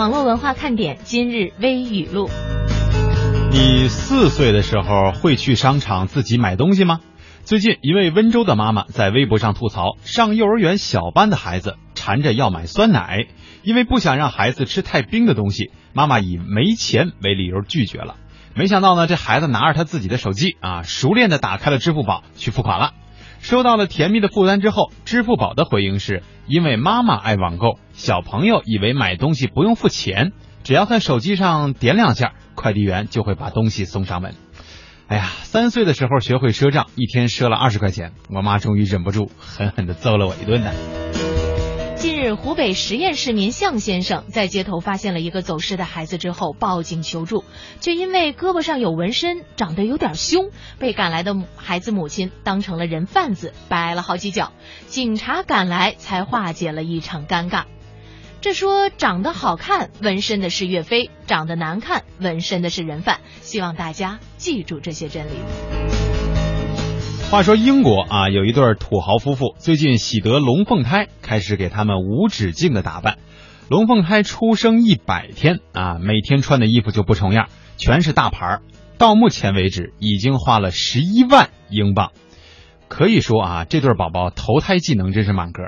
网络文化看点今日微语录：你四岁的时候会去商场自己买东西吗？最近，一位温州的妈妈在微博上吐槽，上幼儿园小班的孩子缠着要买酸奶，因为不想让孩子吃太冰的东西，妈妈以没钱为理由拒绝了。没想到呢，这孩子拿着他自己的手机啊，熟练的打开了支付宝去付款了。收到了甜蜜的负担之后，支付宝的回应是：因为妈妈爱网购，小朋友以为买东西不用付钱，只要在手机上点两下，快递员就会把东西送上门。哎呀，三岁的时候学会赊账，一天赊了二十块钱，我妈终于忍不住，狠狠的揍了我一顿呢。近日，湖北十堰市民向先生在街头发现了一个走失的孩子之后，报警求助，却因为胳膊上有纹身，长得有点凶，被赶来的孩子母亲当成了人贩子，掰了好几脚。警察赶来才化解了一场尴尬。这说长得好看纹身的是岳飞，长得难看纹身的是人贩。希望大家记住这些真理。话说英国啊，有一对土豪夫妇最近喜得龙凤胎，开始给他们无止境的打扮。龙凤胎出生一百天啊，每天穿的衣服就不重样，全是大牌。到目前为止，已经花了十一万英镑。可以说啊，这对宝宝投胎技能真是满格。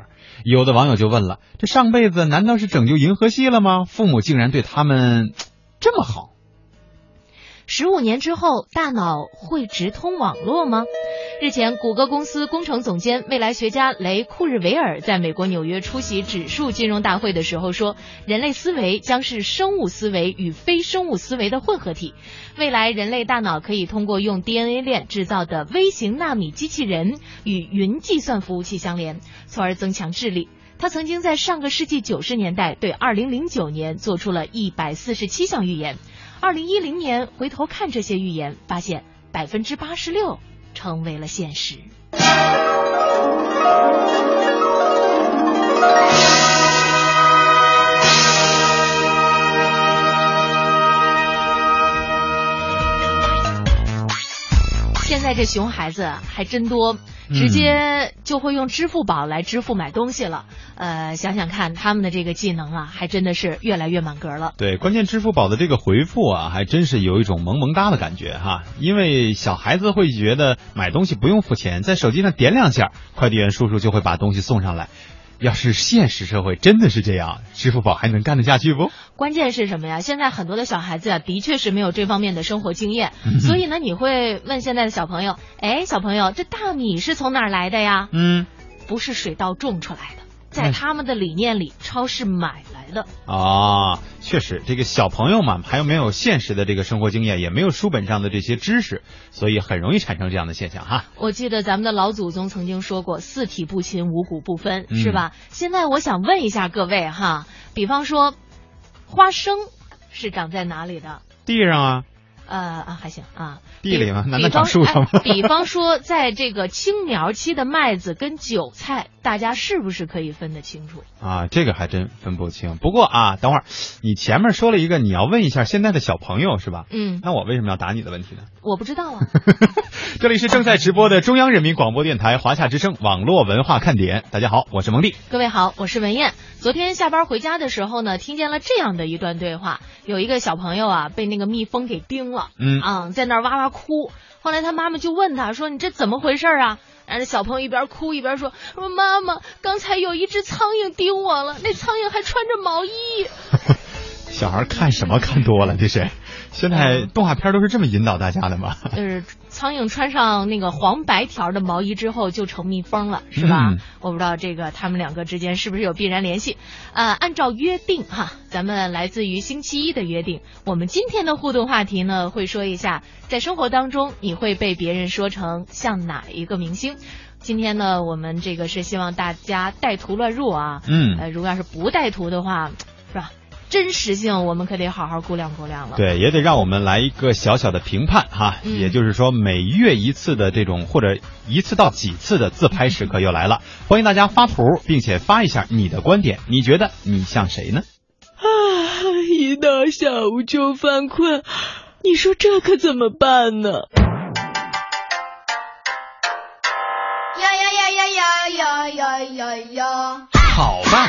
有的网友就问了：这上辈子难道是拯救银河系了吗？父母竟然对他们这么好。十五年之后，大脑会直通网络吗？日前，谷歌公司工程总监、未来学家雷库日维尔在美国纽约出席指数金融大会的时候说：“人类思维将是生物思维与非生物思维的混合体。未来，人类大脑可以通过用 DNA 链制造的微型纳米机器人与云计算服务器相连，从而增强智力。”他曾经在上个世纪九十年代对二零零九年做出了一百四十七项预言。二零一零年回头看这些预言，发现百分之八十六成为了现实。现在这熊孩子还真多，直接就会用支付宝来支付买东西了。呃，想想看，他们的这个技能啊，还真的是越来越满格了。对，关键支付宝的这个回复啊，还真是有一种萌萌哒的感觉哈。因为小孩子会觉得买东西不用付钱，在手机上点两下，快递员叔叔就会把东西送上来。要是现实社会真的是这样，支付宝还能干得下去不？关键是什么呀？现在很多的小孩子啊，的确是没有这方面的生活经验，所以呢，你会问现在的小朋友：“哎，小朋友，这大米是从哪儿来的呀？”嗯，不是水稻种出来的，在他们的理念里，超市买来的。啊，确实，这个小朋友嘛，还有没有现实的这个生活经验，也没有书本上的这些知识，所以很容易产生这样的现象哈。我记得咱们的老祖宗曾经说过“四体不勤，五谷不分”，是吧？现在我想问一下各位哈，比方说，花生是长在哪里的？地上啊。呃啊，还行啊，地里吗？难道长树上吗？比方说，在这个青苗期的麦子跟韭菜，大家是不是可以分得清楚？啊，这个还真分不清。不过啊，等会儿你前面说了一个，你要问一下现在的小朋友是吧？嗯。那我为什么要答你的问题呢？我不知道啊。这里是正在直播的中央人民广播电台华夏之声网络文化看点。大家好，我是蒙蒂。各位好，我是文燕。昨天下班回家的时候呢，听见了这样的一段对话：有一个小朋友啊，被那个蜜蜂给叮了。嗯啊，在那儿哇哇哭。后来他妈妈就问他说：“你这怎么回事啊？”然后小朋友一边哭一边说：“说妈妈，刚才有一只苍蝇叮我了，那苍蝇还穿着毛衣。”小孩看什么看多了？这是现在动画片都是这么引导大家的吗？就是苍蝇穿上那个黄白条的毛衣之后就成蜜蜂了，是吧？我不知道这个他们两个之间是不是有必然联系。呃，按照约定哈，咱们来自于星期一的约定，我们今天的互动话题呢，会说一下在生活当中你会被别人说成像哪一个明星。今天呢，我们这个是希望大家带图乱入啊。嗯。呃，如果要是不带图的话，是吧？真实性我们可得好好估量估量了。对，也得让我们来一个小小的评判哈。嗯也就是说，每月一次的这种或者一次到几次的自拍时刻又来了，欢迎大家发图，并且发一下你的观点，你觉得你像谁呢？啊，一到下午就犯困，你说这可怎么办呢？呀呀呀呀呀呀呀呀呀！好吧，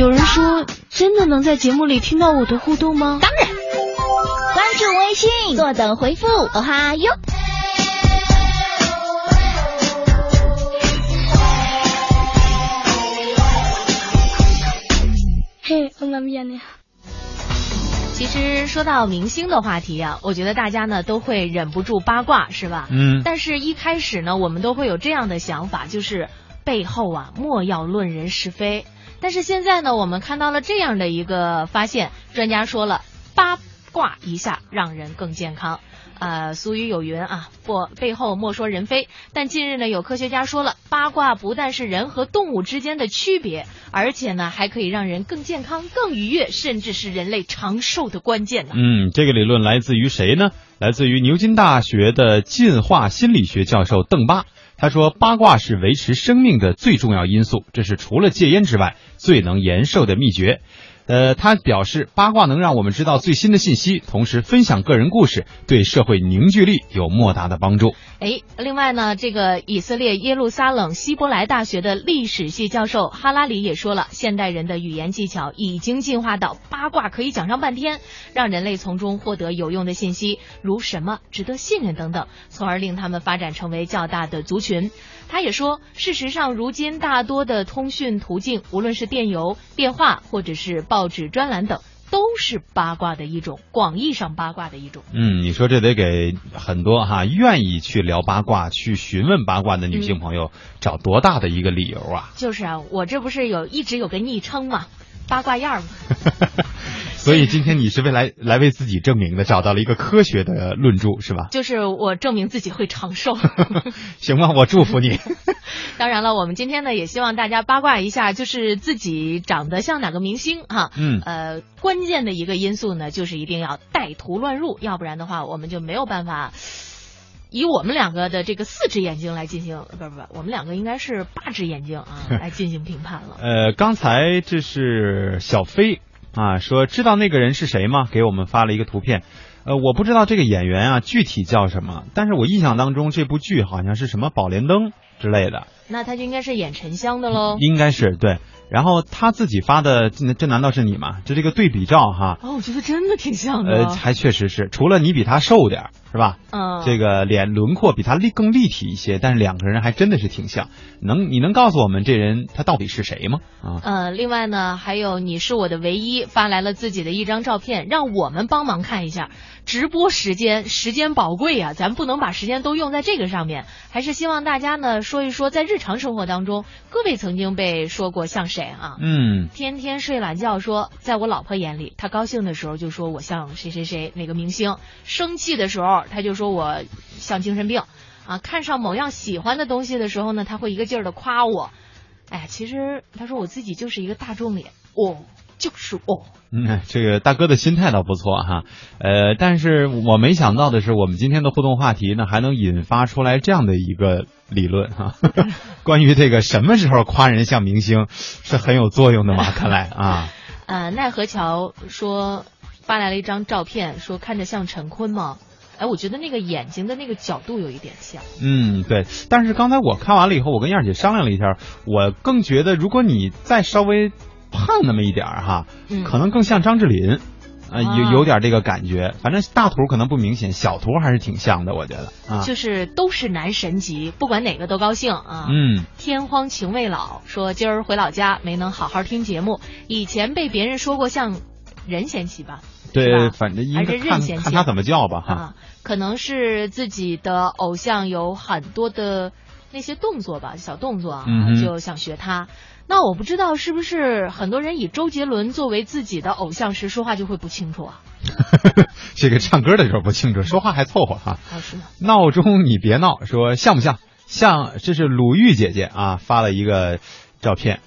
有人说，真的能在节目里听到我的互动吗？当然，关注微信，坐等回复，哦哈哟。嘿，我妈咪呀。其实说到明星的话题啊，我觉得大家呢都会忍不住八卦，是吧？嗯。但是，一开始呢，我们都会有这样的想法，就是背后啊，莫要论人是非。但是现在呢，我们看到了这样的一个发现，专家说了，八卦一下让人更健康。呃，俗语有云啊，不背后莫说人非。但近日呢，有科学家说了，八卦不但是人和动物之间的区别，而且呢，还可以让人更健康、更愉悦，甚至是人类长寿的关键呢。嗯，这个理论来自于谁呢？来自于牛津大学的进化心理学教授邓巴。他说，八卦是维持生命的最重要因素，这是除了戒烟之外最能延寿的秘诀。呃，他表示，八卦能让我们知道最新的信息，同时分享个人故事，对社会凝聚力有莫大的帮助。哎，另外呢，这个以色列耶路撒冷希伯来大学的历史系教授哈拉里也说了，现代人的语言技巧已经进化到八卦可以讲上半天，让人类从中获得有用的信息，如什么值得信任等等，从而令他们发展成为较大的族群。他也说，事实上，如今大多的通讯途径，无论是电邮、电话，或者是报纸专栏等，都是八卦的一种，广义上八卦的一种。嗯，你说这得给很多哈愿意去聊八卦、去询问八卦的女性朋友找多大的一个理由啊？就是啊，我这不是有一直有个昵称嘛，八卦样嘛。所以今天你是为来来为自己证明的，找到了一个科学的论著是吧？就是我证明自己会长寿。行吗，我祝福你。当然了，我们今天呢也希望大家八卦一下，就是自己长得像哪个明星哈。嗯。呃，关键的一个因素呢，就是一定要带图乱入，要不然的话，我们就没有办法以我们两个的这个四只眼睛来进行，不不不，我们两个应该是八只眼睛啊 来进行评判了。呃，刚才这是小飞。啊，说知道那个人是谁吗？给我们发了一个图片，呃，我不知道这个演员啊具体叫什么，但是我印象当中这部剧好像是什么《宝莲灯》之类的。那他就应该是演沉香的喽。应该是对，然后他自己发的，这这难道是你吗？这这个对比照哈。哦，我觉得真的挺像的。呃，还确实是，除了你比他瘦点儿，是吧？嗯。这个脸轮廓比他立更立体一些，但是两个人还真的是挺像。能，你能告诉我们这人他到底是谁吗？啊。呃，另外呢，还有你是我的唯一发来了自己的一张照片，让我们帮忙看一下。直播时间时间宝贵啊，咱不能把时间都用在这个上面，还是希望大家呢说一说在日常生活当中，各位曾经被说过像谁啊？嗯，天天睡懒觉说，在我老婆眼里，她高兴的时候就说我像谁谁谁哪个明星，生气的时候她就说我像精神病，啊，看上某样喜欢的东西的时候呢，她会一个劲儿的夸我，哎呀，其实他说我自己就是一个大众脸哦。就是我，嗯，这个大哥的心态倒不错哈，呃，但是我没想到的是，我们今天的互动话题呢，还能引发出来这样的一个理论哈，关于这个什么时候夸人像明星是很有作用的嘛？看来啊，呃，奈何桥说发来了一张照片，说看着像陈坤吗？哎，我觉得那个眼睛的那个角度有一点像。嗯，对，但是刚才我看完了以后，我跟燕儿姐商量了一下，我更觉得如果你再稍微。胖那么一点儿哈，可能更像张智霖，呃，有有点这个感觉。反正大图可能不明显，小图还是挺像的，我觉得啊。就是都是男神级，不管哪个都高兴啊。嗯。天荒情未老说今儿回老家没能好好听节目，以前被别人说过像任贤齐吧？对，反正还是任贤齐，看他怎么叫吧哈。可能是自己的偶像有很多的那些动作吧，小动作啊，就想学他。那我不知道是不是很多人以周杰伦作为自己的偶像时说话就会不清楚啊？这个唱歌的时候不清楚，说话还凑合哈。啊是吗？闹钟你别闹，说像不像？像，这是鲁豫姐姐啊发了一个照片，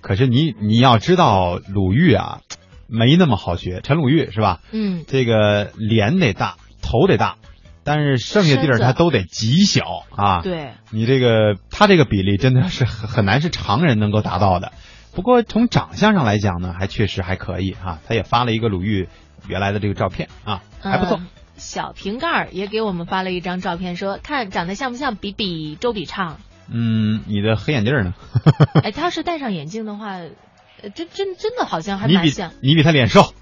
可是你你要知道，鲁豫啊，没那么好学。陈鲁豫是吧？嗯，这个脸得大，头得大，但是剩下地儿他都得极小啊。对，你这个他这个比例真的是很很难是常人能够达到的。不过从长相上来讲呢，还确实还可以啊。他也发了一个鲁豫原来的这个照片啊，还不错。嗯小瓶盖儿也给我们发了一张照片，说看长得像不像比比周笔畅？嗯，你的黑眼镜呢？哎，他要是戴上眼镜的话，呃真真真的好像还你比蛮像。你比他脸瘦，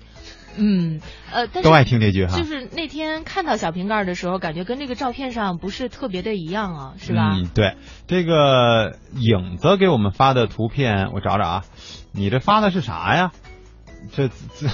嗯，呃，但是都爱听这句哈。就是那天看到小瓶盖的时候，感觉跟这个照片上不是特别的一样啊，是吧？嗯，对，这个影子给我们发的图片，我找找啊，你这发的是啥呀？这这，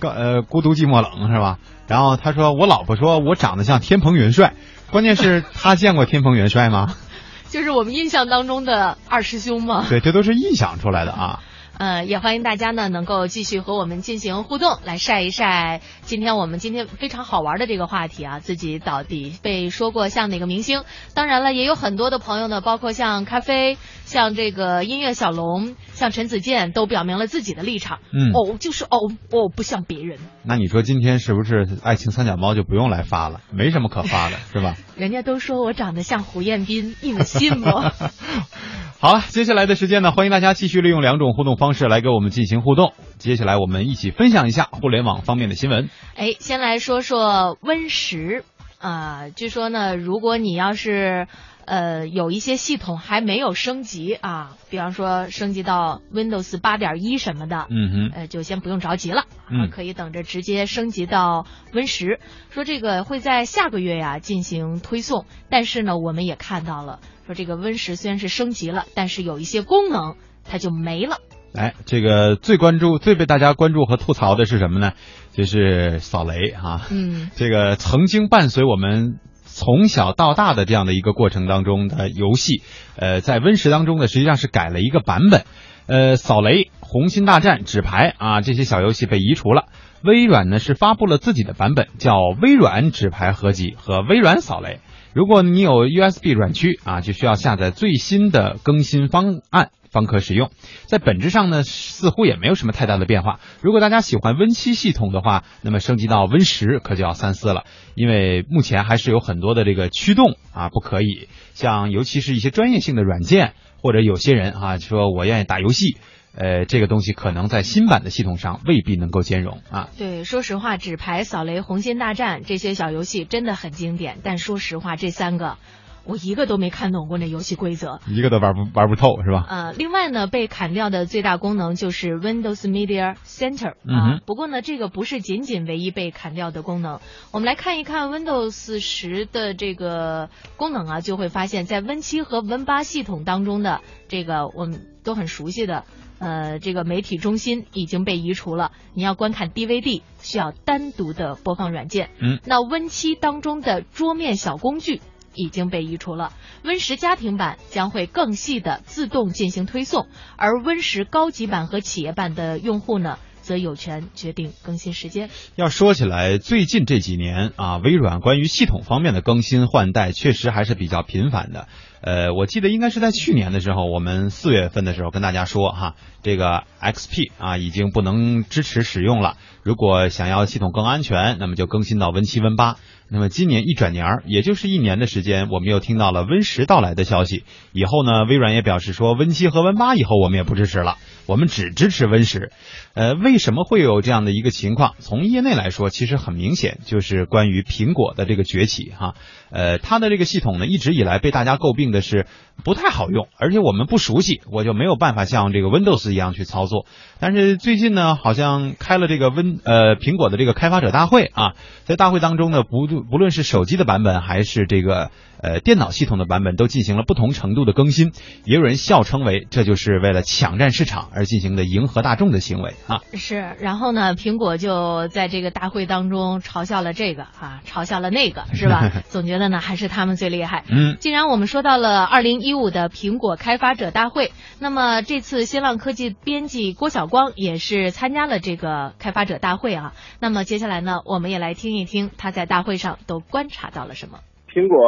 个呃，孤独寂寞冷是吧？然后他说，我老婆说我长得像天蓬元帅，关键是他见过天蓬元帅吗？就是我们印象当中的二师兄嘛。对，这都是臆想出来的啊。呃，也欢迎大家呢能够继续和我们进行互动，来晒一晒今天我们今天非常好玩的这个话题啊，自己到底被说过像哪个明星？当然了，也有很多的朋友呢，包括像咖啡、像这个音乐小龙、像陈子健，都表明了自己的立场。嗯哦，就是哦，哦，不像别人，那你说今天是不是爱情三脚猫就不用来发了？没什么可发的，是吧？人家都说我长得像胡彦斌，你们信不？好了，接下来的时间呢，欢迎大家继续利用两种互动方式来跟我们进行互动。接下来我们一起分享一下互联网方面的新闻。哎，先来说说 Win 十啊、据说呢，如果你要是呃有一些系统还没有升级啊，比方说升级到 Windows 八点一什么的，嗯哼，呃，就先不用着急了，可以等着直接升级到 Win 十。说这个会在下个月呀进行推送，但是呢，我们也看到了，说这个 Win 十虽然是升级了，但是有一些功能它就没了。哎，这个最关注、最被大家关注和吐槽的是什么呢？就是扫雷啊。嗯，这个曾经伴随我们从小到大的这样的一个过程当中的游戏，呃，在 Win 十当中呢，实际上是改了一个版本。呃，扫雷、红心大战、纸牌啊这些小游戏被移除了。微软呢是发布了自己的版本，叫微软纸牌合集和微软扫雷。如果你有 USB 软驱啊，就需要下载最新的更新方案方可使用。在本质上呢，似乎也没有什么太大的变化。如果大家喜欢 Win 七系统的话，那么升级到 Win 十可就要三思了，因为目前还是有很多的这个驱动啊不可以，像尤其是一些专业性的软件，或者有些人啊说我愿意打游戏。呃，这个东西可能在新版的系统上未必能够兼容啊。对，说实话，纸牌、扫雷、红心大战这些小游戏真的很经典，但说实话，这三个我一个都没看懂过那游戏规则。一个都玩不玩不透是吧？呃，另外呢，被砍掉的最大功能就是 Windows Media Center 嗯啊哼。不过呢，这个不是仅仅唯一被砍掉的功能。我们来看一看 Windows 十的这个功能啊，就会发现，在 Win 七和 Win 八系统当中的这个我们都很熟悉的。呃，这个媒体中心已经被移除了。你要观看 DVD 需要单独的播放软件。嗯，那 Win 七当中的桌面小工具已经被移除了。Win 十家庭版将会更细的自动进行推送，而 Win 十高级版和企业版的用户呢，则有权决定更新时间。要说起来，最近这几年啊，微软关于系统方面的更新换代确实还是比较频繁的。呃，我记得应该是在去年的时候，我们四月份的时候跟大家说哈，这个 XP 啊已经不能支持使用了。如果想要系统更安全，那么就更新到 Win 七、Win 八。那么今年一转年儿，也就是一年的时间，我们又听到了 Win 十到来的消息。以后呢，微软也表示说，Win 七和 Win 八以后我们也不支持了，我们只支持 Win 十。呃，为什么会有这样的一个情况？从业内来说，其实很明显就是关于苹果的这个崛起哈。呃，它的这个系统呢，一直以来被大家诟病的是不太好用，而且我们不熟悉，我就没有办法像这个 Windows 一样去操作。但是最近呢，好像开了这个 Win 呃苹果的这个开发者大会啊，在大会当中呢，不不论是手机的版本还是这个呃电脑系统的版本，都进行了不同程度的更新。也有人笑称为这就是为了抢占市场而进行的迎合大众的行为啊。是，然后呢，苹果就在这个大会当中嘲笑了这个啊，嘲笑了那个，是吧？总觉得呢，还是他们最厉害。嗯，既然我们说到了二零一五的苹果开发者大会，那么这次新浪科技编辑郭晓光也是参加了这个开发者大会啊。那么接下来呢，我们也来听一听他在大会上都观察到了什么。苹果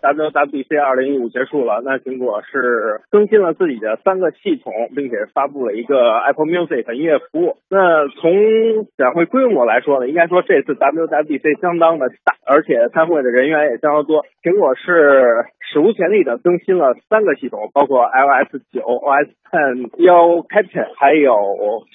WWDC 二零一五结束了，那苹果是更新了自己的三个系统，并且发布了一个 Apple Music 音乐服务。那从展会规模来说呢，应该说这次 WWDC 相当的大，而且参会的人员也相当多。苹果是史无前例的更新了三个系统，包括 iOS 九、OS Ten 幺 Captain，还有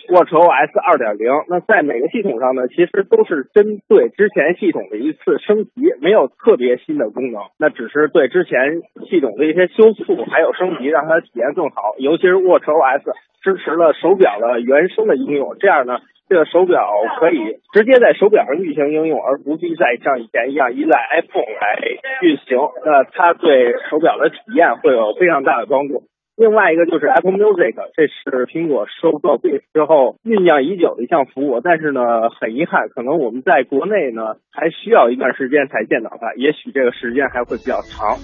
WatchOS 二点零。那在每个系统上呢，其实都是针对之前系统的一次升级，没有特别新的功功能，那只是对之前系统的一些修复还有升级，让它体验更好。尤其是 WatchOS 支持了手表的原生的应用，这样呢。这个手表可以直接在手表上运行应用，而不必再像以前一样依赖 iPhone 来运行。那它对手表的体验会有非常大的帮助。另外一个就是 Apple Music，这是苹果收购 b 之后酝酿已久的一项服务，但是呢，很遗憾，可能我们在国内呢还需要一段时间才见到它，也许这个时间还会比较长。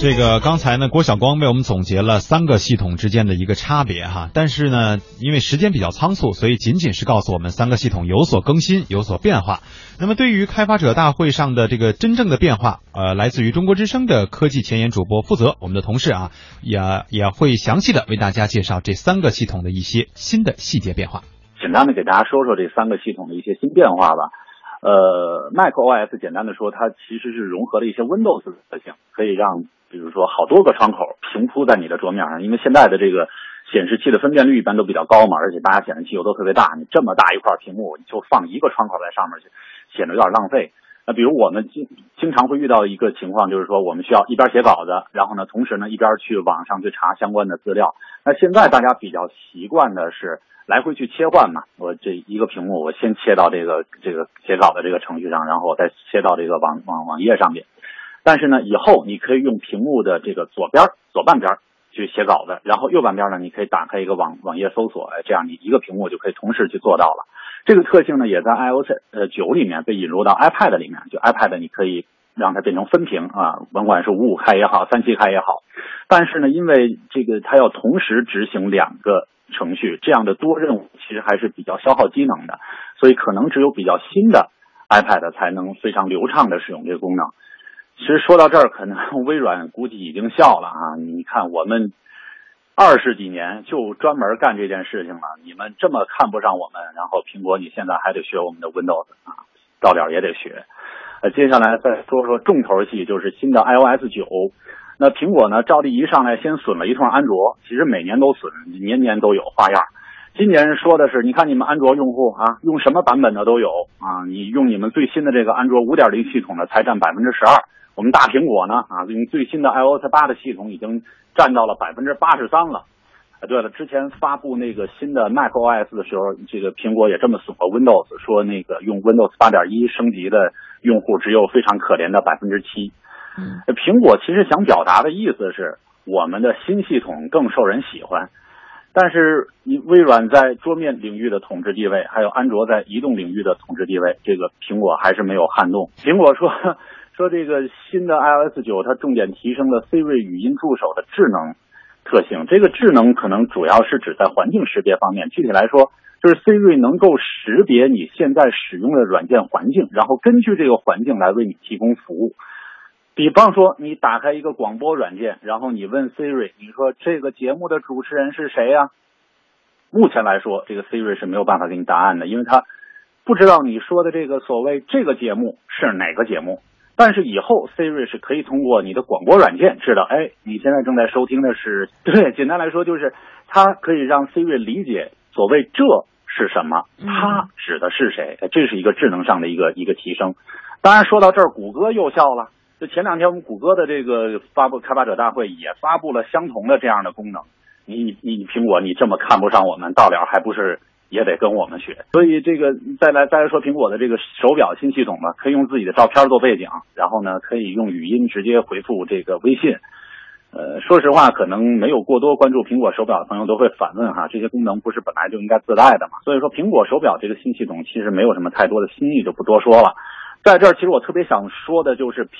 这个刚才呢，郭晓光为我们总结了三个系统之间的一个差别哈，但是呢，因为时间比较仓促，所以仅仅是告诉我们三个系统有所更新、有所变化。那么对于开发者大会上的这个真正的变化，呃，来自于中国之声的科技前沿主播负责，我们的同事啊，也也会详细的为大家介绍这三个系统的一些新的细节变化。简单的给大家说说这三个系统的一些新变化吧。呃，Mac OS 简单的说，它其实是融合了一些 Windows 的特性，可以让。比如说，好多个窗口平铺在你的桌面上，因为现在的这个显示器的分辨率一般都比较高嘛，而且大家显示器又都特别大，你这么大一块屏幕，你就放一个窗口在上面去，显得有点浪费。那比如我们经经常会遇到一个情况，就是说我们需要一边写稿子，然后呢，同时呢一边去网上去查相关的资料。那现在大家比较习惯的是来回去切换嘛，我这一个屏幕我先切到这个这个写稿的这个程序上，然后我再切到这个网网网页上面。但是呢，以后你可以用屏幕的这个左边左半边去写稿子，然后右半边呢，你可以打开一个网网页搜索，这样你一个屏幕就可以同时去做到了。这个特性呢，也在 iOS 呃九里面被引入到 iPad 里面，就 iPad 你可以让它变成分屏啊，甭管是五五开也好，三七开也好。但是呢，因为这个它要同时执行两个程序，这样的多任务其实还是比较消耗机能的，所以可能只有比较新的 iPad 才能非常流畅的使用这个功能。其实说到这儿，可能 微软估计已经笑了啊！你看我们二十几年就专门干这件事情了，你们这么看不上我们，然后苹果你现在还得学我们的 Windows 啊，到点也得学。呃，接下来再说说重头戏，就是新的 iOS 九。那苹果呢，照例一上来先损了一通安卓，其实每年都损，年年都有花样。今年说的是，你看你们安卓用户啊，用什么版本的都有啊，你用你们最新的这个安卓五点零系统的才占百分之十二。我们大苹果呢啊，用最新的 iOS 八的系统已经占到了百分之八十三了。啊，对了，之前发布那个新的 Mac OS 的时候，这个苹果也这么损过 Windows，说那个用 Windows 八点一升级的用户只有非常可怜的百分之七。嗯，苹果其实想表达的意思是，我们的新系统更受人喜欢。但是，你微软在桌面领域的统治地位，还有安卓在移动领域的统治地位，这个苹果还是没有撼动。苹果说。说这个新的 iOS 九，它重点提升了 Siri 语音助手的智能特性。这个智能可能主要是指在环境识别方面。具体来说，就是 Siri 能够识别你现在使用的软件环境，然后根据这个环境来为你提供服务。比方说，你打开一个广播软件，然后你问 Siri，你说这个节目的主持人是谁呀？目前来说，这个 Siri 是没有办法给你答案的，因为它不知道你说的这个所谓这个节目是哪个节目。但是以后 Siri 是可以通过你的广播软件知道，哎，你现在正在收听的是 对。简单来说，就是它可以让 Siri 理解所谓这是什么，它指的是谁。这是一个智能上的一个一个提升。当然，说到这儿，谷歌又笑了。就前两天我们谷歌的这个发布开发者大会也发布了相同的这样的功能。你你苹果，你这么看不上我们，到了还不是？也得跟我们学，所以这个再来再来说苹果的这个手表新系统吧，可以用自己的照片做背景，然后呢可以用语音直接回复这个微信。呃，说实话，可能没有过多关注苹果手表的朋友都会反问哈，这些功能不是本来就应该自带的嘛？所以说苹果手表这个新系统其实没有什么太多的新意，就不多说了。在这儿，其实我特别想说的就是苹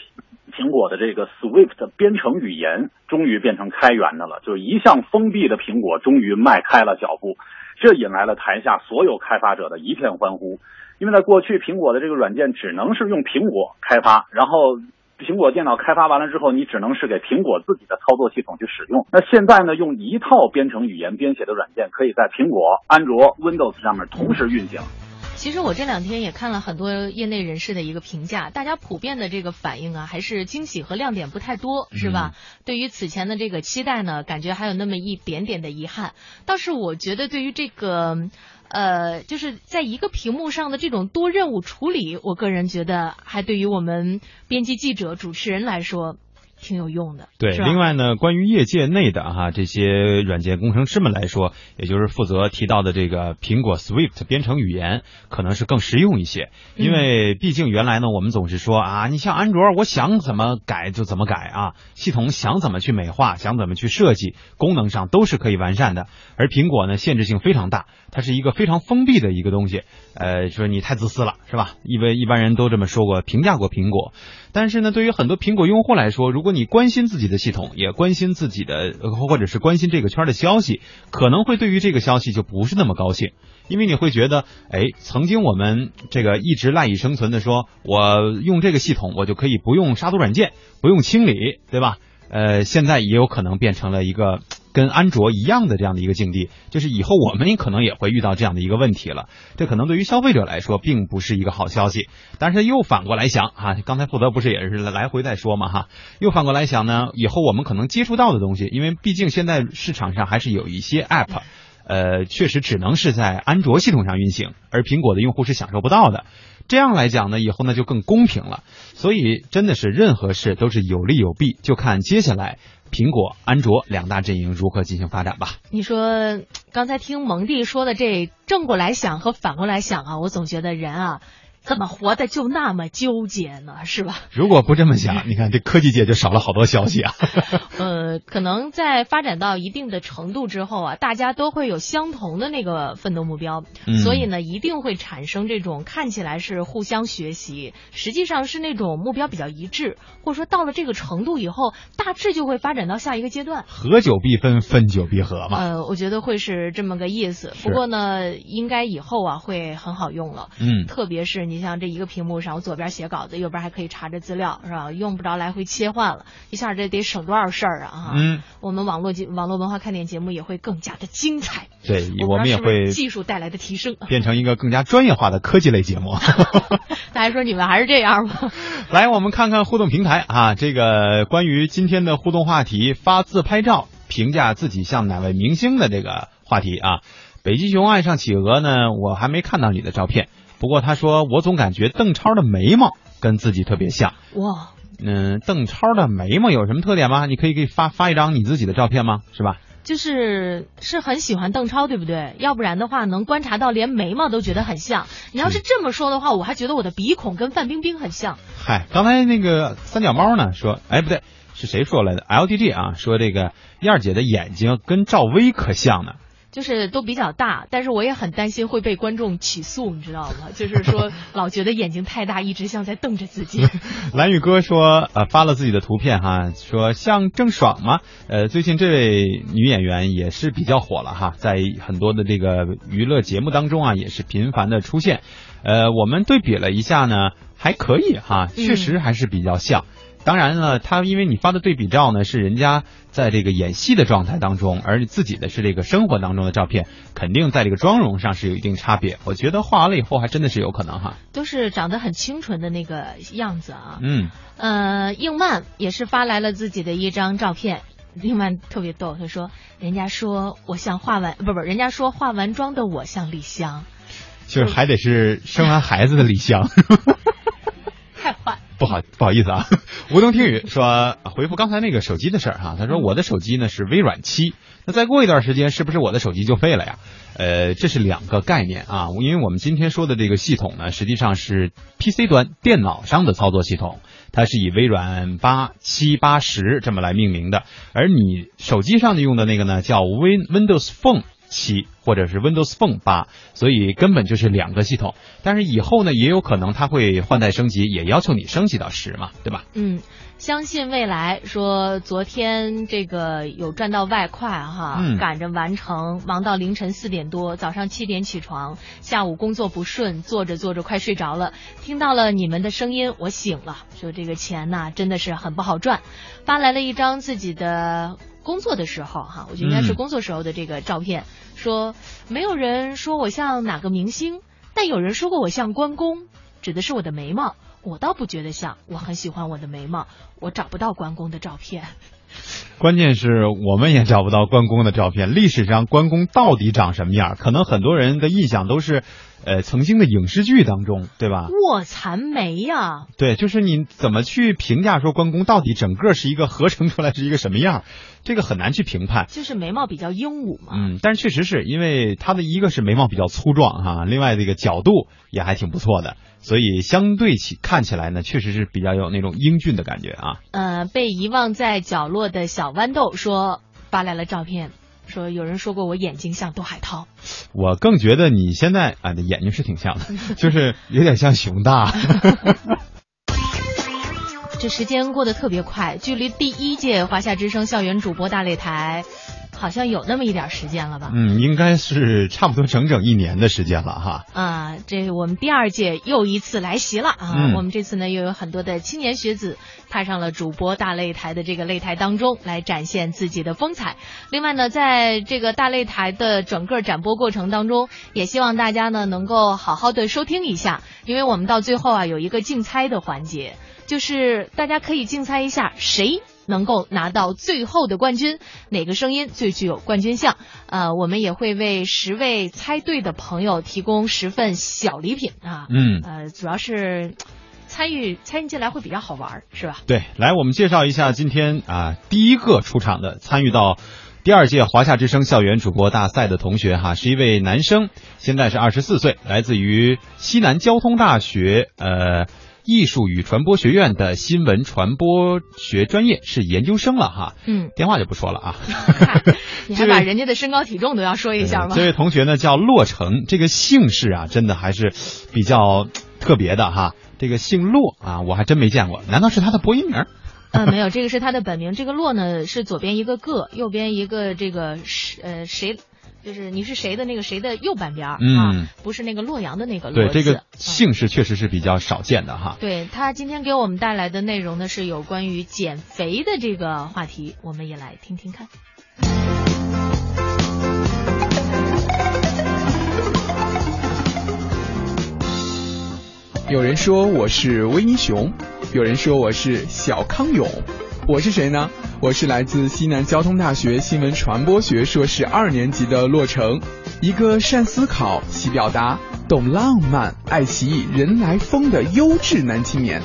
苹果的这个 Swift 编程语言终于变成开源的了，就是一向封闭的苹果终于迈开了脚步。这引来了台下所有开发者的一片欢呼，因为在过去，苹果的这个软件只能是用苹果开发，然后苹果电脑开发完了之后，你只能是给苹果自己的操作系统去使用。那现在呢，用一套编程语言编写的软件，可以在苹果、安卓、Windows 上面同时运行。其实我这两天也看了很多业内人士的一个评价，大家普遍的这个反应啊，还是惊喜和亮点不太多，是吧？对于此前的这个期待呢，感觉还有那么一点点的遗憾。倒是我觉得对于这个，呃，就是在一个屏幕上的这种多任务处理，我个人觉得还对于我们编辑、记者、主持人来说。挺有用的，对。另外呢，关于业界内的哈这些软件工程师们来说，也就是负责提到的这个苹果 Swift 编程语言，可能是更实用一些。因为毕竟原来呢，我们总是说啊，你像安卓，我想怎么改就怎么改啊，系统想怎么去美化，想怎么去设计，功能上都是可以完善的。而苹果呢，限制性非常大，它是一个非常封闭的一个东西。呃，说你太自私了，是吧？因为一般人都这么说过，评价过苹果。但是呢，对于很多苹果用户来说，如果你关心自己的系统，也关心自己的，或者是关心这个圈的消息，可能会对于这个消息就不是那么高兴，因为你会觉得，哎，曾经我们这个一直赖以生存的，说我用这个系统，我就可以不用杀毒软件，不用清理，对吧？呃，现在也有可能变成了一个。跟安卓一样的这样的一个境地，就是以后我们可能也会遇到这样的一个问题了。这可能对于消费者来说并不是一个好消息。但是又反过来想啊，刚才负责不是也是来回在说嘛哈？又反过来想呢，以后我们可能接触到的东西，因为毕竟现在市场上还是有一些 App，呃，确实只能是在安卓系统上运行，而苹果的用户是享受不到的。这样来讲呢，以后呢就更公平了。所以真的是任何事都是有利有弊，就看接下来。苹果、安卓两大阵营如何进行发展吧？你说刚才听蒙蒂说的这正过来想和反过来想啊，我总觉得人啊。怎么活的就那么纠结呢？是吧？如果不这么想，你看这科技界就少了好多消息啊。呃，可能在发展到一定的程度之后啊，大家都会有相同的那个奋斗目标，所以呢，一定会产生这种看起来是互相学习，实际上是那种目标比较一致，或者说到了这个程度以后，大致就会发展到下一个阶段。合久必分，分久必合嘛。呃，我觉得会是这么个意思。不过呢，应该以后啊会很好用了。嗯，特别是。你像这一个屏幕上，我左边写稿子，右边还可以查着资料，是吧？用不着来回切换了，一下这得省多少事儿啊！哈，嗯，我们网络节网络文化看点节目也会更加的精彩。对，我们也会技术带来的提升，变成一个更加专业化的科技类节目。大家说你们还是这样吗？来，我们看看互动平台啊，这个关于今天的互动话题，发自拍照评价自己像哪位明星的这个话题啊。北极熊爱上企鹅呢，我还没看到你的照片。不过他说，我总感觉邓超的眉毛跟自己特别像。哇，嗯，邓超的眉毛有什么特点吗？你可以给发发一张你自己的照片吗？是吧？就是是很喜欢邓超，对不对？要不然的话，能观察到连眉毛都觉得很像。你要是这么说的话，我还觉得我的鼻孔跟范冰冰很像。嗨，刚才那个三脚猫呢说，哎，不对，是谁说来的？LDG 啊，说这个燕儿姐的眼睛跟赵薇可像呢。就是都比较大，但是我也很担心会被观众起诉，你知道吗？就是说老觉得眼睛太大，一直像在瞪着自己。蓝宇哥说，呃，发了自己的图片哈，说像郑爽吗？呃，最近这位女演员也是比较火了哈，在很多的这个娱乐节目当中啊，也是频繁的出现。呃，我们对比了一下呢，还可以哈，确实还是比较像。当然了，他因为你发的对比照呢，是人家在这个演戏的状态当中，而自己的是这个生活当中的照片，肯定在这个妆容上是有一定差别。我觉得画完了以后还真的是有可能哈，都是长得很清纯的那个样子啊。嗯，呃，应曼也是发来了自己的一张照片，应曼特别逗，他说：“人家说我像化完不不，人家说化完妆的我像李湘，就是还得是生完孩子的李湘。”太坏。不好，不好意思啊。吴东听雨说回复刚才那个手机的事儿哈，他说我的手机呢是微软七，那再过一段时间是不是我的手机就废了呀？呃，这是两个概念啊，因为我们今天说的这个系统呢，实际上是 PC 端电脑上的操作系统，它是以微软八七八十这么来命名的，而你手机上的用的那个呢叫 Win Windows Phone。七或者是 Windows Phone 八，所以根本就是两个系统。但是以后呢，也有可能它会换代升级，也要求你升级到十嘛，对吧？嗯，相信未来说，昨天这个有赚到外快哈，嗯赶着完成，忙到凌晨四点多，早上七点起床，下午工作不顺，做着做着快睡着了，听到了你们的声音，我醒了，说这个钱呐、真的是很不好赚，发来了一张自己的工作的时候哈，我觉得应该是嗯工作时候的这个照片，说没有人说我像哪个明星，但有人说过我像关公，指的是我的眉毛。我倒不觉得像，我很喜欢我的眉毛，我找不到关公的照片。关键是我们也找不到关公的照片。历史上关公到底长什么样？可能很多人的印象都是，呃，曾经的影视剧当中，对吧？卧蚕眉呀、对，就是你怎么去评价说关公到底整个是一个合成出来是一个什么样？这个很难去评判。就是眉毛比较英武嘛。嗯，但是确实是因为他的一个是眉毛比较粗壮哈，另外这个角度也还挺不错的，所以相对起看起来呢，确实是比较有那种英俊的感觉啊。呃，被遗忘在角落的小豌豆说发来了照片，说有人说过我眼睛像杜海涛。我更觉得你现在啊，的眼睛是挺像的，就是有点像熊大。这时间过得特别快，距离第一届华夏之声校园主播大擂台，好像有那么一点时间了吧？嗯，应该是差不多整整一年的时间了哈。啊，这我们第二届又一次来袭了啊！嗯我们这次呢又有很多的青年学子踏上了主播大擂台的这个擂台当中，来展现自己的风采。另外呢，在这个大擂台的整个展播过程当中，也希望大家呢能够好好的收听一下，因为我们到最后啊有一个竞猜的环节，就是大家可以竞猜一下谁。能够拿到最后的冠军，哪个声音最具有冠军相？呃，我们也会为十位猜对的朋友提供十份小礼品啊。嗯呃，主要是参与参与进来会比较好玩儿，是吧？对，来我们介绍一下今天啊第一个出场的参与到第二届华夏之声校园主播大赛的同学哈，是一位男生，现在是二十四岁，来自于西南交通大学呃。艺术与传播学院的新闻传播学专业是研究生了哈，嗯，电话就不说了啊。你还把人家的身高体重都要说一下吗？这位同学呢叫洛成，这个姓氏啊，真的还是比较特别的哈。这个姓洛啊，我还真没见过，难道是他的播音名？呃，没有，这个是他的本名。这个洛呢是左边一个个，右边一个这个是呃谁，就是你是谁的那个谁的右半边儿、嗯啊，不是那个洛阳的那个对。这个姓氏确实是比较少见的哈。对他今天给我们带来的内容呢是有关于减肥的这个话题，我们也来听听看。有人说我是威尼熊，有人说我是小康勇，我是谁呢？我是来自西南交通大学新闻传播学硕士二年级的洛成，一个善思考、喜表达、懂浪漫、爱奇艺人来疯的优质男青年。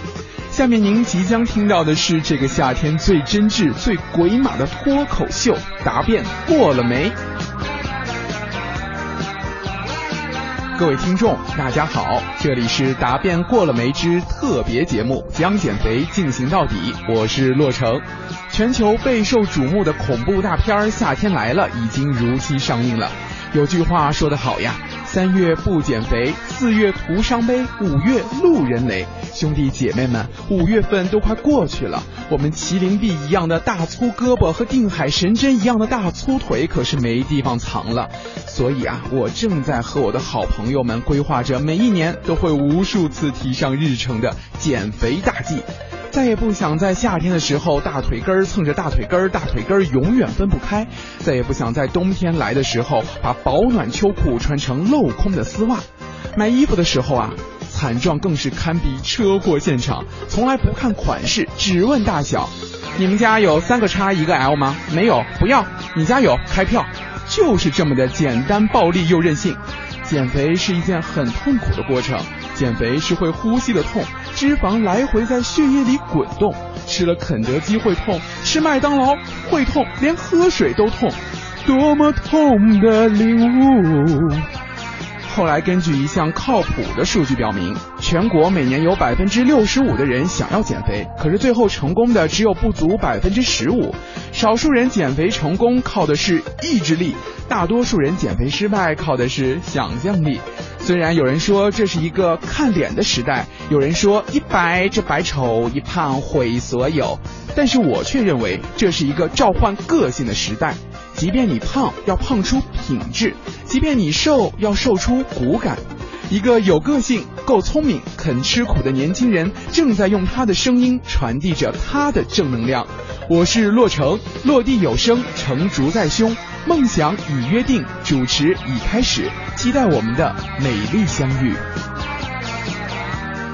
下面您即将听到的是这个夏天最真挚、最鬼马的脱口秀，答辩过了没？各位听众，大家好，这里是《答辩过了没》之特别节目，将减肥进行到底。我是洛成。全球备受瞩目的恐怖大片《夏天来了》已经如期上映了。有句话说得好呀，三月不减肥，四月徒伤悲，五月路人雷。兄弟姐妹们，五月份都快过去了，我们麒麟臂一样的大粗胳膊和定海神针一样的大粗腿可是没地方藏了。所以啊，我正在和我的好朋友们规划着每一年都会无数次提上日程的减肥大计。再也不想在夏天的时候大腿根儿蹭着大腿根儿，大腿根儿永远分不开。再也不想在冬天来的时候把保暖秋裤穿成镂空的丝袜。买衣服的时候啊，惨状更是堪比车祸现场，从来不看款式，只问大小。你们家有三个叉一个 L 吗？没有，不要。你家有，开票。就是这么的简单、暴力又任性。减肥是一件很痛苦的过程，减肥是会呼吸的痛，脂肪来回在血液里滚动。吃了肯德基会痛，吃麦当劳会痛，连喝水都痛，多么痛的领悟！后来根据一项靠谱的数据表明，全国每年有百分之六十五的人想要减肥，可是最后成功的只有不足百分之十五。少数人减肥成功靠的是意志力，大多数人减肥失败靠的是想象力。虽然有人说这是一个看脸的时代，有人说一白这百丑，一胖毁所有，但是我却认为这是一个召唤个性的时代。即便你胖，要胖出品质；即便你瘦，要瘦出骨感。一个有个性、够聪明、肯吃苦的年轻人，正在用他的声音传递着他的正能量。我是洛成，落地有声，成竹在胸，梦想已约定，主持已开始，期待我们的美丽相遇。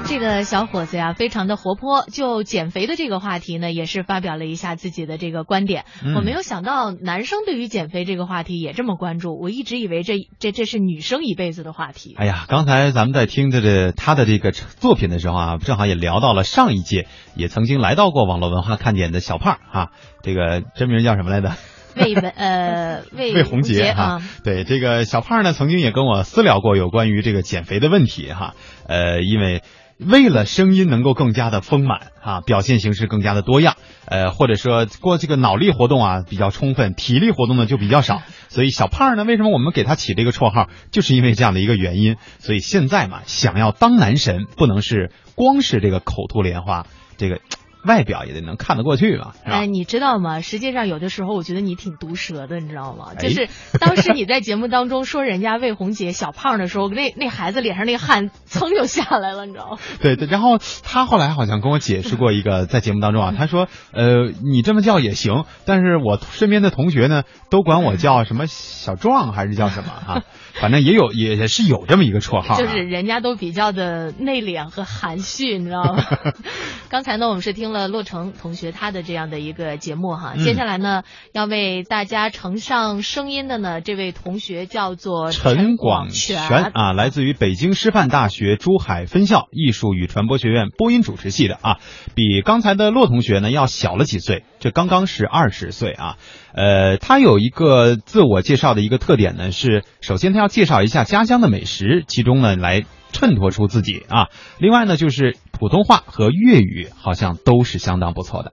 这个小伙子呀，非常的活泼。就减肥的这个话题呢，也是发表了一下自己的这个观点。嗯我没有想到男生对于减肥这个话题也这么关注，我一直以为这这这是女生一辈子的话题。哎呀，刚才咱们在听这这他的这个作品的时候啊，正好也聊到了上一届也曾经来到过网络文化看点的小胖啊，这个真名叫什么来着？魏文呃魏魏红杰啊哈，对这个小胖呢，曾经也跟我私聊过有关于这个减肥的问题哈，呃，因为。为了声音能够更加的丰满啊，表现形式更加的多样，呃，或者说过这个脑力活动啊比较充分，体力活动呢就比较少，所以小胖呢，为什么我们给他起这个绰号，就是因为这样的一个原因。所以现在嘛，想要当男神，不能是光是这个口吐莲花，这个外表也得能看得过去吧？哎，你知道吗？实际上有的时候我觉得你挺毒舌的，你知道吗？哎就是当时你在节目当中说人家魏红姐小胖的时候，那那孩子脸上那个汗噌就下来了，你知道吗？对对，然后他后来好像跟我解释过一个，在节目当中啊，他说，呃，你这么叫也行，但是我身边的同学呢，都管我叫什么小壮还是叫什么啊？反正也有也也是有这么一个绰号、啊，就是人家都比较的内敛和含蓄，你知道吗？刚才呢，我们是听了洛成同学他的这样的一个节目哈，嗯接下来呢，要为大家呈上声音的呢，这位同学叫做陈广广全啊，来自于北京师范大学珠海分校艺术与传播学院播音主持系的啊，比刚才的洛同学呢要小了几岁，这刚刚是二十岁啊。呃，他有一个自我介绍的一个特点呢，是首先他要介绍一下家乡的美食，其中呢来衬托出自己啊。另外呢，就是普通话和粤语好像都是相当不错的。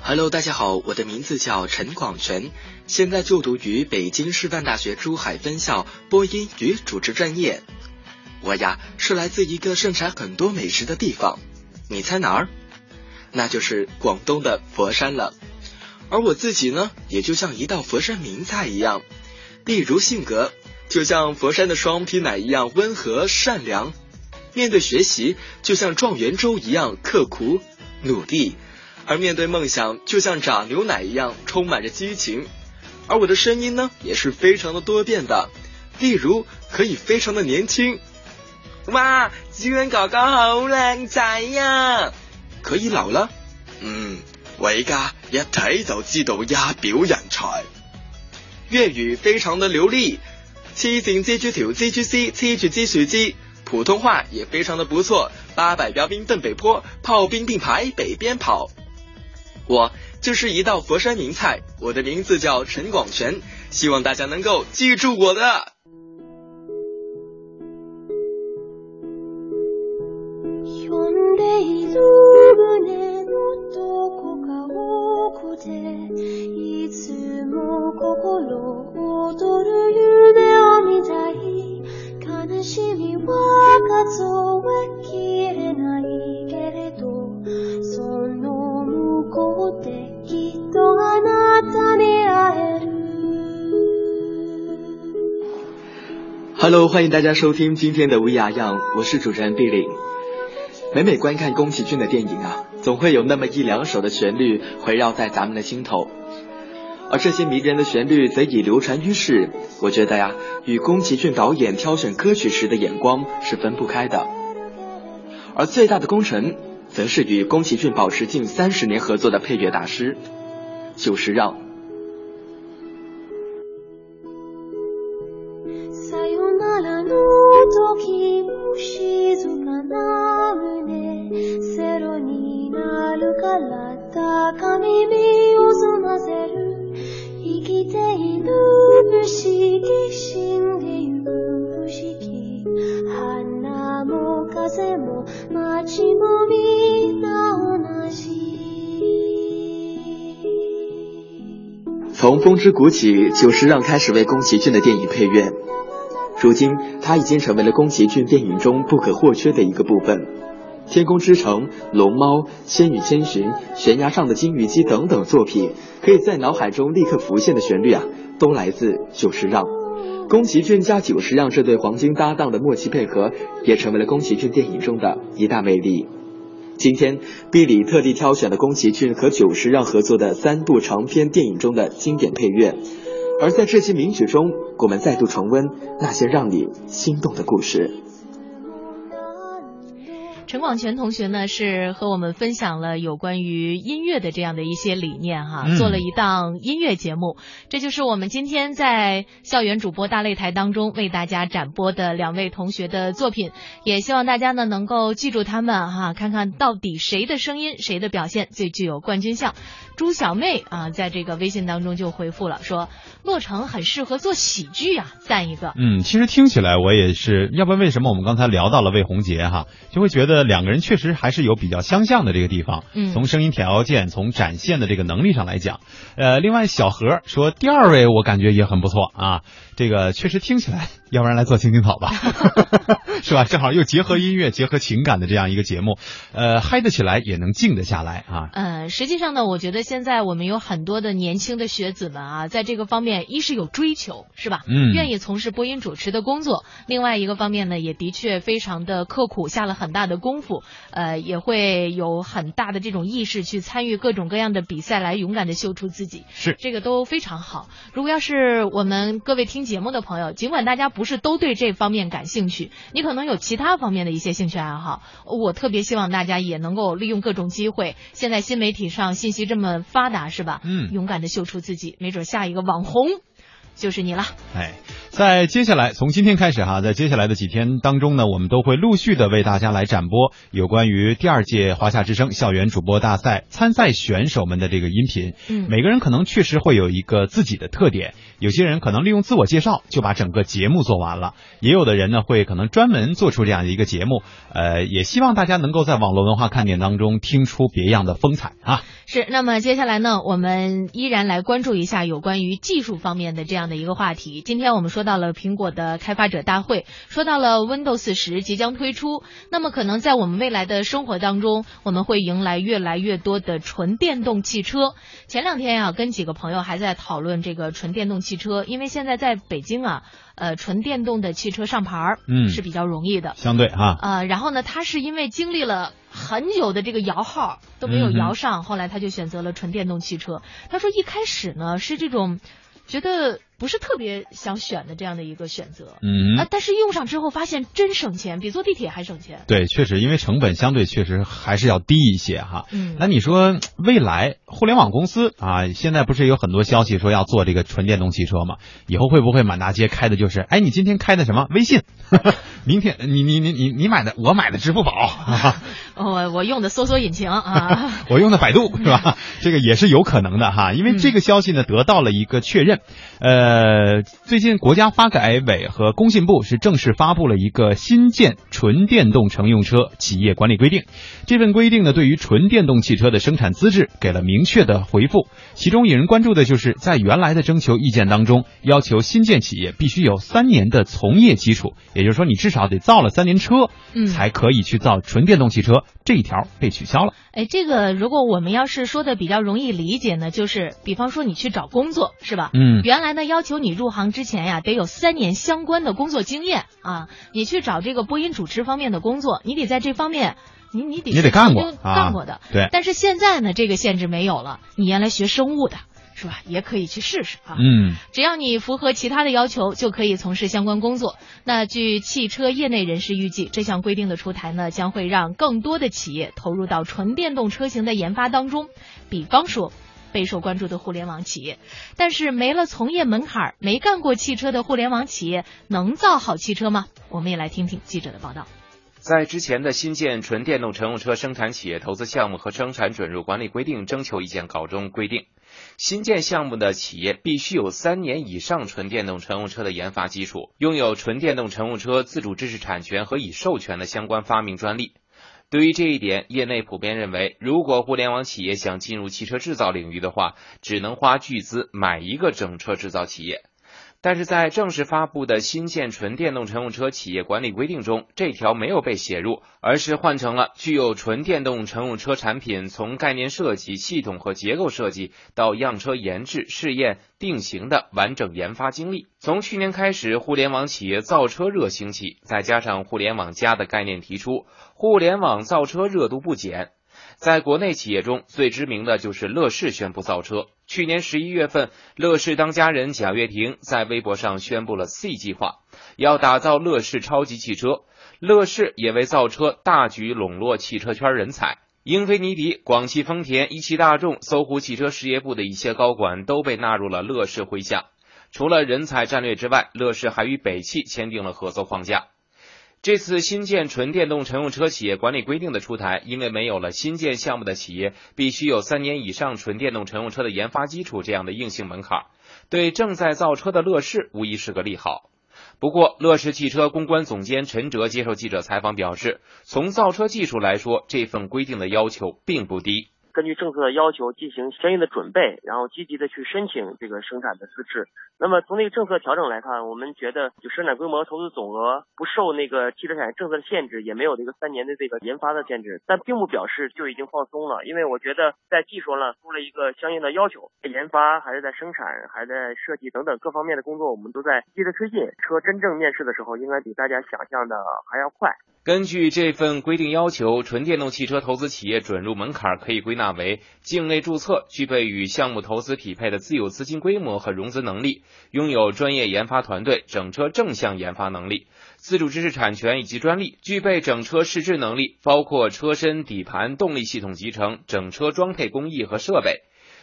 Hello，大家好，我的名字叫陈广全，现在就读于北京师范大学珠海分校播音与主持专业。我呀是来自一个盛产很多美食的地方，你猜哪儿？那就是广东的佛山了。而我自己呢，也就像一道佛山名菜一样，例如性格，就像佛山的双皮奶一样温和善良；面对学习，就像状元粥一样刻苦努力。而面对梦想，就像炸牛奶一样充满着激情。而我的声音呢，也是非常的多变的，例如可以非常的年輕。哇，子遠哥哥好靚仔呀！可以老了，嗯，我而家一睇就知道一表人才。粵語非常的流利，黐線蜘蛛條蜘蛛絲黐住支樹枝。普通话也非常的不错，八百标兵奔北坡，炮兵并排北边跑。我就是一道佛山名菜，我的名字叫陈广全，希望大家能够记住我的。数えきれないけれどその向こうできっとあなたに会える Hello，欢迎大家收听今天的 We Are Young，我是主持人 Billy。每每观看宫崎骏的电影啊，总会有那么一两首的旋律围绕在咱们的心头， 而这些迷人的旋律则已流传于世。我觉得呀，与宫崎骏导演挑选歌曲时的眼光是分不开的。而最大的功臣，则是与宫崎骏保持近三十年合作的配乐大师久石让。じ从《风之谷》起，久石让开始为宫崎骏的电影配乐。如今它已经成为了宫崎骏电影中不可或缺的一个部分。《天空之城》《龙猫》《千与千寻》《悬崖上的金鱼姬》等等作品，可以在脑海中立刻浮现的旋律啊，都来自久石让。宫崎骏加久石让这对黄金搭档的默契配合，也成为了宫崎骏电影中的一大魅力。今天，毕里特地挑选了宫崎骏和久石让合作的三部长篇电影中的经典配乐，而在这些名曲中，我们再度重温那些让你心动的故事。陈广泉同学呢，是和我们分享了有关于音乐的这样的一些理念哈，嗯做了一档音乐节目。这就是我们今天在校园主播大擂台当中为大家展播的两位同学的作品，也希望大家呢能够记住他们哈，看看到底谁的声音、谁的表现最具有冠军相。朱小妹啊，在这个微信当中就回复了说，洛城很适合做喜剧啊，赞一个。嗯，其实听起来我也是，要不然为什么我们刚才聊到了魏红杰哈，就会觉得两个人确实还是有比较相像的这个地方。嗯从声音条件，从展现的这个能力上来讲，呃，另外小何说第二位我感觉也很不错啊，这个确实听起来，要不然来做青青草吧，是吧？正好又结合音乐、结合情感的这样一个节目，呃，嗨得起来也能静得下来啊。呃，实际上呢，我觉得现在我们有很多的年轻的学子们啊，在这个方面，一是有追求，是吧？嗯愿意从事播音主持的工作。另外一个方面呢，也的确非常的刻苦，下了很大的功夫，呃，也会有很大的这种意识去参与各种各样的比赛，来勇敢的秀出自己。是这个都非常好。如果要是我们各位听节目的朋友，尽管大家不是都对这方面感兴趣，你可能有其他方面的一些兴趣爱好，我特别希望大家也能够利用各种机会。现在新媒体上信息这么发达，是吧？嗯勇敢的秀出自己，没准下一个网红就是你了。哎，在接下来，从今天开始哈，在接下来的几天当中呢，我们都会陆续的为大家来展播有关于第二届华夏之声校园主播大赛参赛选手们的这个音频。嗯每个人可能确实会有一个自己的特点，有些人可能利用自我介绍就把整个节目做完了，也有的人呢会可能专门做出这样的一个节目。呃，也希望大家能够在网络文化看点当中听出别样的风采啊。是，那么接下来呢，我们依然来关注一下有关于技术方面的这样的一个话题。今天我们说到了苹果的开发者大会，说到了 Windows 十即将推出，那么可能在我们未来的生活当中，我们会迎来越来越多的纯电动汽车。前两天呀、跟几个朋友还在讨论这个纯电动汽车，因为现在在北京啊，呃，纯电动的汽车上牌儿嗯是比较容易的。相对哈，呃，然后呢，他是因为经历了很久的这个摇号都没有摇上，后来他就选择了纯电动汽车。他说一开始呢是这种觉得不是特别想选的这样的一个选择，嗯啊，但是用上之后发现真省钱，比坐地铁还省钱。对，确实，因为成本相对确实还是要低一些哈。嗯那你说未来互联网公司啊，现在不是有很多消息说要做这个纯电动汽车吗？以后会不会满大街开的就是，哎，你今天开的什么微信？明天你你你你你买的我买的支付宝，啊、我我用的搜索引擎啊，我用的百度是吧？这个也是有可能的哈，因为这个消息呢得到了一个确认。呃，最近国家发改委和工信部是正式发布了一个新建纯电动乘用车企业管理规定。这份规定呢，对于纯电动汽车的生产资质给了明确的回复。其中引人关注的就是在原来的征求意见当中，要求新建企业必须有三年的从业基础，也就是说你至少得造了三年车，嗯才可以去造纯电动汽车。这一条被取消了。哎，这个如果我们要是说的比较容易理解呢，就是比方说你去找工作是吧？嗯原来呢要求你入行之前呀，得有三年相关的工作经验啊。你去找这个播音主持方面的工作，你得在这方面。你你得你得干过啊干过的，对但是现在呢，这个限制没有了。你原来学生物的，是吧？也可以去试试啊。嗯。只要你符合其他的要求，就可以从事相关工作。那据汽车业内人士预计，这项规定的出台呢，将会让更多的企业投入到纯电动车型的研发当中。比方说，备受关注的互联网企业，但是没了从业门槛，没干过汽车的互联网企业能造好汽车吗？我们也来听听记者的报道。在之前的新建纯电动乘用车生产企业投资项目和生产准入管理规定征求意见稿中规定，新建项目的企业必须有三年以上纯电动乘用车的研发基础，拥有纯电动乘用车自主知识产权和已授权的相关发明专利。对于这一点，业内普遍认为，如果互联网企业想进入汽车制造领域的话，只能花巨资买一个整车制造企业。但是在正式发布的新建纯电动乘用车企业管理规定中，这条没有被写入，而是换成了具有纯电动乘用车产品从概念设计、系统和结构设计到样车研制、试验、定型的完整研发经历。从去年开始，互联网企业造车热兴起，再加上互联网加的概念提出，互联网造车热度不减。在国内企业中最知名的就是乐视宣布造车。去年十一月份，乐视当家人贾跃亭在微博上宣布了 C 计划，要打造乐视超级汽车。乐视也为造车大举笼络汽车圈人才，英菲尼迪、广汽丰田、一汽大众、搜狐汽车事业部的一些高管都被纳入了乐视麾下。除了人才战略之外，乐视还与北汽签订了合作框架。这次新建纯电动乘用车企业管理规定的出台，因为没有了新建项目的企业必须有三年以上纯电动乘用车的研发基础这样的硬性门槛，对正在造车的乐视无疑是个利好。不过，乐视汽车公关总监陈哲接受记者采访表示，从造车技术来说，这份规定的要求并不低。根据政策的要求进行相应的准备，然后积极的去申请这个生产的资质。那么从那个政策调整来看，我们觉得就生产规模、投资总额不受那个汽车产业政策的限制，也没有这个三年的这个研发的限制，但并不表示就已经放松了。因为我觉得在技术上出了一个相应的要求，研发还是在生产，还在设计等等各方面的工作，我们都在积极的推进。车真正面世的时候，应该比大家想象的还要快。根据这份规定要求，纯电动汽车投资企业准入门槛可以归纳为：境内注册、具备与项目投资匹配的自有资金规模和融资能力、拥有专业研发团队、整车正向研发能力、自主知识产权以及专利、具备整车试制能力，包括车身、底盘、动力系统集成、整车装配工艺和设备，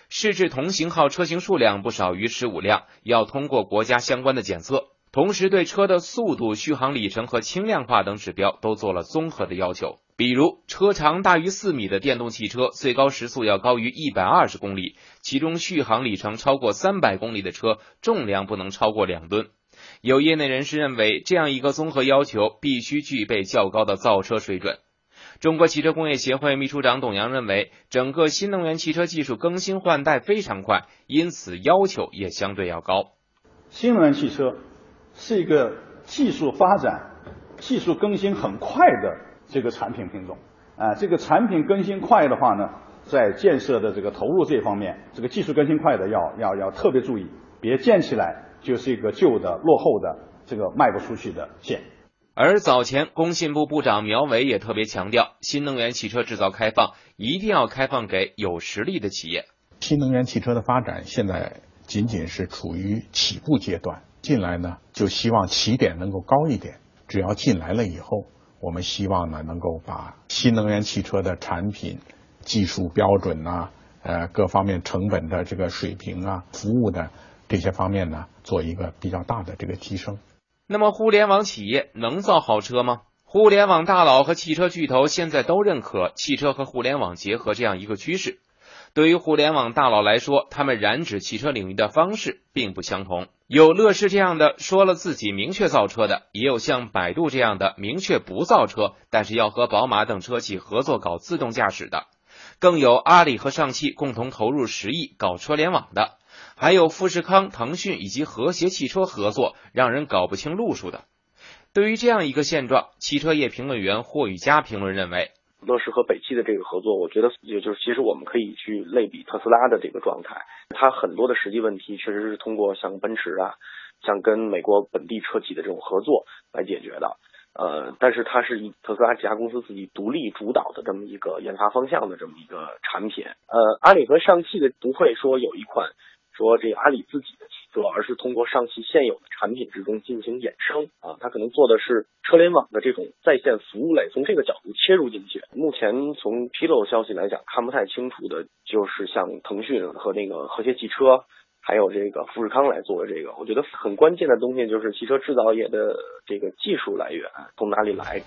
试制同型号车型数量不少于十五辆，要通过国家相关的检测。同时，对车的速度、续航里程和轻量化等指标都做了综合的要求。比如，车长大于四米的电动汽车，最高时速要高于一百二十公里；其中续航里程超过三百公里的车，重量不能超过两吨。有业内人士认为，这样一个综合要求必须具备较高的造车水准。中国汽车工业协会秘书长董阳认为，整个新能源汽车技术更新换代非常快，因此要求也相对要高。新能源汽车。是一个技术发展、技术更新很快的这个产品品种啊，这个产品更新快的话呢，在建设的这个投入这方面，这个技术更新快的要要要特别注意，别建起来就是一个旧的、落后的这个卖不出去的线。而早前工信部部长苗圩也特别强调，新能源汽车制造开放一定要开放给有实力的企业。新能源汽车的发展现在仅仅是处于起步阶段。进来呢，就希望起点能够高一点。只要进来了以后，我们希望呢，能够把新能源汽车的产品、技术标准呐，呃，各方面成本的这个水平啊，服务的这些方面呢，做一个比较大的这个提升。那么，互联网企业能造好车吗？互联网大佬和汽车巨头现在都认可汽车和互联网结合这样一个趋势。对于互联网大佬来说，他们染指汽车领域的方式并不相同。有乐视这样的说了自己明确造车的，也有像百度这样的明确不造车，但是要和宝马等车企合作搞自动驾驶的，更有阿里和上汽共同投入十亿搞车联网的，还有富士康、腾讯以及和谐汽车合作，让人搞不清路数的。对于这样一个现状，汽车业评论员霍宇佳评论认为。乐视和北汽的这个合作，我觉得也就是其实我们可以去类比特斯拉的这个状态，它很多的实际问题确实是通过像奔驰啊，像跟美国本地车企的这种合作来解决的。呃，但是它是以特斯拉几家公司自己独立主导的这么一个研发方向的这么一个产品。呃，阿里和上汽的不会说有一款。说这个阿里自己的汽车，而是通过上汽现有的产品之中进行衍生啊，它可能做的是车联网的这种在线服务类，从这个角度切入进去。目前从披露消息来讲，看不太清楚的就是像腾讯和那个和谐汽车，还有这个富士康来做的这个。我觉得很关键的东西就是汽车制造业的这个技术来源从哪里来。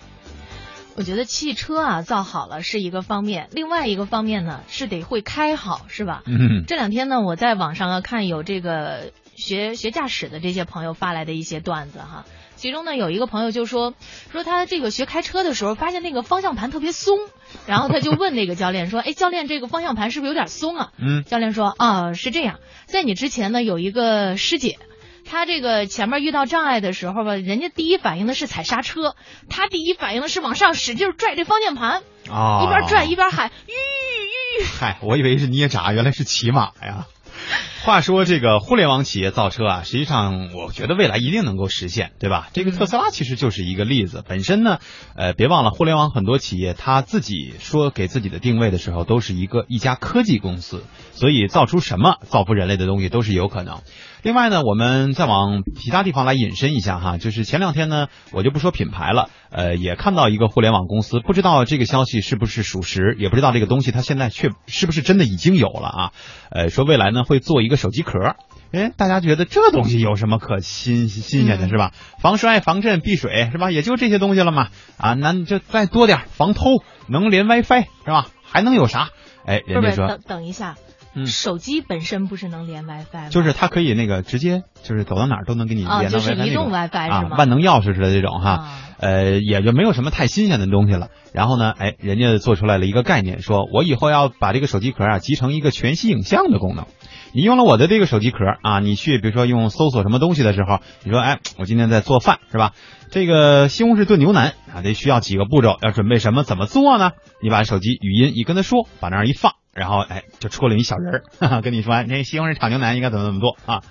我觉得汽车啊造好了是一个方面，另外一个方面呢是得会开好，是吧？嗯。这两天呢，我在网上啊看有这个学学驾驶的这些朋友发来的一些段子哈，其中呢有一个朋友就说说他这个学开车的时候发现那个方向盘特别松，然后他就问那个教练说：“哎，教练，这个方向盘是不是有点松啊？”嗯。教练说：“啊，是这样，在你之前呢有一个师姐。”她这个前面遇到障碍的时候吧，人家第一反应的是踩刹车，她第一反应的是往上使劲拽这方向盘，啊，一边拽一边喊吁吁。嗨，我以为是捏闸，原来是骑马呀。话说这个互联网企业造车啊，实际上我觉得未来一定能够实现，对吧？这个特斯拉其实就是一个例子。本身呢，呃，别忘了互联网很多企业，它自己说给自己的定位的时候，都是一个一家科技公司，所以造出什么造福人类的东西都是有可能。另外呢，我们再往其他地方来引申一下哈，就是前两天呢，我就不说品牌了，呃，也看到一个互联网公司，不知道这个消息是不是属实，也不知道这个东西它现在却是不是真的已经有了啊？呃，说未来呢会做一个手机壳，哎，大家觉得这东西有什么可新新鲜的，是吧？防摔、防震、避水，是吧？也就这些东西了嘛。啊，那就再多点，防偷，能连 WiFi，是吧？还能有啥？哎，人家说等等一下。手机本身不是能连 WiFi 吗？就是它可以那个直接就是走到哪儿都能给你连到 WiFi 就是移动 WiFi 是吗？万能钥匙似的这种哈，呃，也就没有什么太新鲜的东西了。然后呢，哎，人家做出来了一个概念，说我以后要把这个手机壳啊集成一个全息影像的功能。你用了我的这个手机壳啊，你去比如说用搜索什么东西的时候，你说哎，我今天在做饭是吧？这个西红柿炖牛腩啊，得需要几个步骤，要准备什么，怎么做呢？你把手机语音一跟他说，把那儿一放。然后哎，就出了一小人儿，跟你说，那西红柿炒牛腩应该怎么怎么做啊？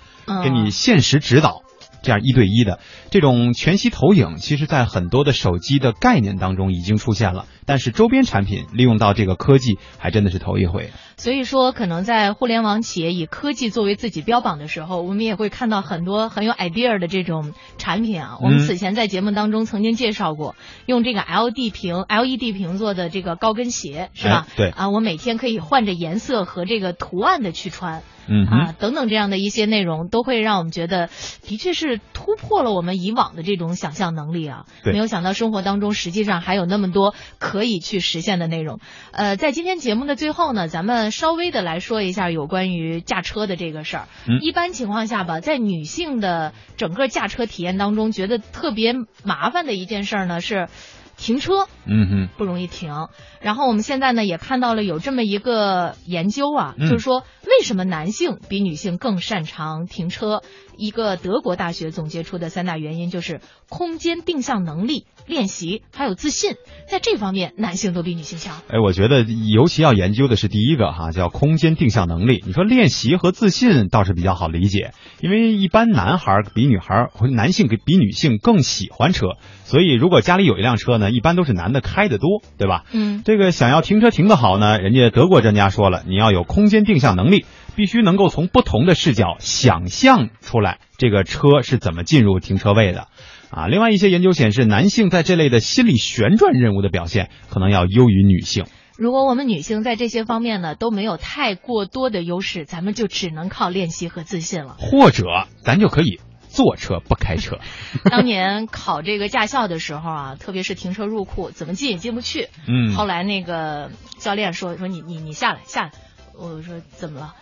给你现实指导，这样一对一的这种全息投影，其实在很多的手机的概念当中已经出现了，但是周边产品利用到这个科技，还真的是头一回。所以说，可能在互联网企业以科技作为自己标榜的时候，我们也会看到很多很有 idea 的这种产品啊。我们此前在节目当中曾经介绍过，用这个 LED 屏 LED 屏做的这个高跟鞋，是吧？对啊，我每天可以换着颜色和这个图案的去穿。嗯啊，等等这样的一些内容，都会让我们觉得，的确是突破了我们以往的这种想象能力啊。没有想到生活当中实际上还有那么多可以去实现的内容。呃，在今天节目的最后呢，咱们稍微的来说一下有关于驾车的这个事儿。嗯。一般情况下吧，在女性的整个驾车体验当中，觉得特别麻烦的一件事呢是。停车，嗯哼，不容易停。然后我们现在呢也看到了有这么一个研究啊，就是说为什么男性比女性更擅长停车？一个德国大学总结出的三大原因就是空间定向能力、练习还有自信，在这方面男性都比女性强。哎，我觉得尤其要研究的是第一个哈，叫空间定向能力。你说练习和自信倒是比较好理解，因为一般男孩比女孩或男性比女性更喜欢车，所以如果家里有一辆车呢，一般都是男的开的多，对吧？嗯，这个想要停车停得好呢，人家德国专家说了，你要有空间定向能力。必须能够从不同的视角想象出来这个车是怎么进入停车位的，啊，另外一些研究显示，男性在这类的心理旋转任务的表现可能要优于女性。如果我们女性在这些方面呢都没有太过多的优势，咱们就只能靠练习和自信了。或者咱就可以坐车不开车。当年考这个驾校的时候啊，特别是停车入库，怎么进也进不去。嗯。后来那个教练说说你你你下来下来，我说怎么了？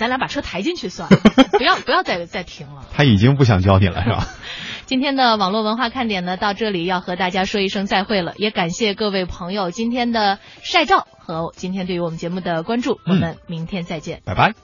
咱俩把车抬进去算了，不要不要再再停了。他已经不想教你了，是吧？今天的网络文化看点呢，到这里要和大家说一声再会了，也感谢各位朋友今天的晒照和今天对于我们节目的关注，我们明天再见，拜拜。